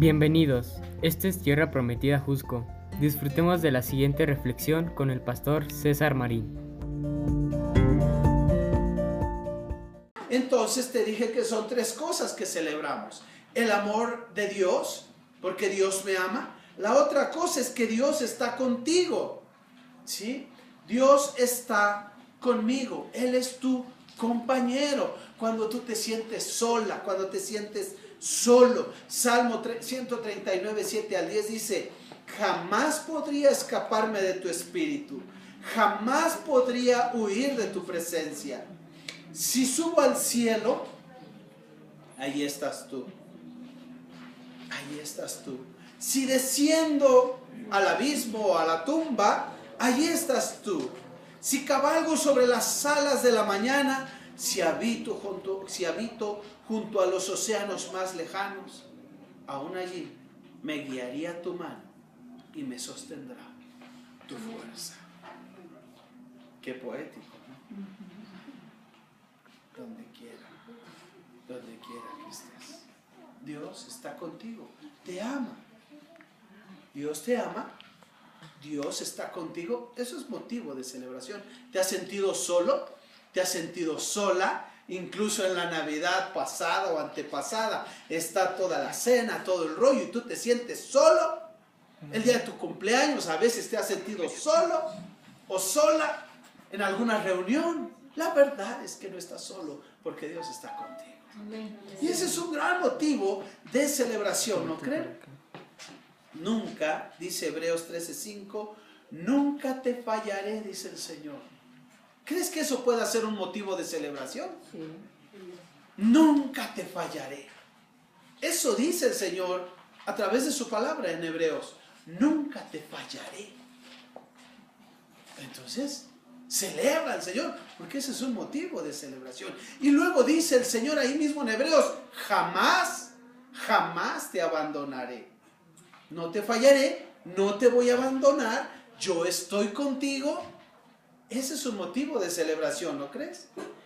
Bienvenidos, esta es Tierra Prometida Jusco. Disfrutemos de la siguiente reflexión con el pastor César Marín. Entonces te dije que son tres cosas que celebramos. El amor de Dios, porque Dios me ama. La otra cosa es que Dios está contigo. ¿Sí? Dios está conmigo. Él es tu compañero. Cuando tú te sientes sola, cuando te sientes solo. Salmo 139, 7 al 10 dice, jamás podría escaparme de tu espíritu. Jamás podría huir de tu presencia. Si subo al cielo, ahí estás tú. Ahí estás tú. Si desciendo al abismo o a la tumba, ahí estás tú. Si cabalgo sobre las alas de la mañana, si habito junto, si habito junto a los océanos más lejanos, aún allí me guiaría tu mano y me sostendrá tu fuerza. Qué poético, Donde quiera, donde quiera que estés. Dios está contigo, te ama. Dios te ama, Dios está contigo. Eso es motivo de celebración. ¿Te has sentido solo? ¿Te has sentido sola? Incluso en la Navidad pasada o antepasada está toda la cena, todo el rollo y tú te sientes solo. El día de tu cumpleaños a veces te has sentido solo o sola en alguna reunión. La verdad es que no estás solo porque Dios está contigo. Y ese es un gran motivo de celebración, ¿no creen? Nunca, dice Hebreos 13:5, nunca te fallaré, dice el Señor. ¿Crees que eso pueda ser un motivo de celebración? Nunca te fallaré. Eso dice el Señor a través de su palabra en Hebreos. Nunca te fallaré. Entonces, celebra al Señor, porque ese es un motivo de celebración. Y luego dice el Señor ahí mismo en Hebreos, jamás, jamás te abandonaré. No te fallaré, no te voy a abandonar, yo estoy contigo ese es un motivo de celebración, ¿no crees?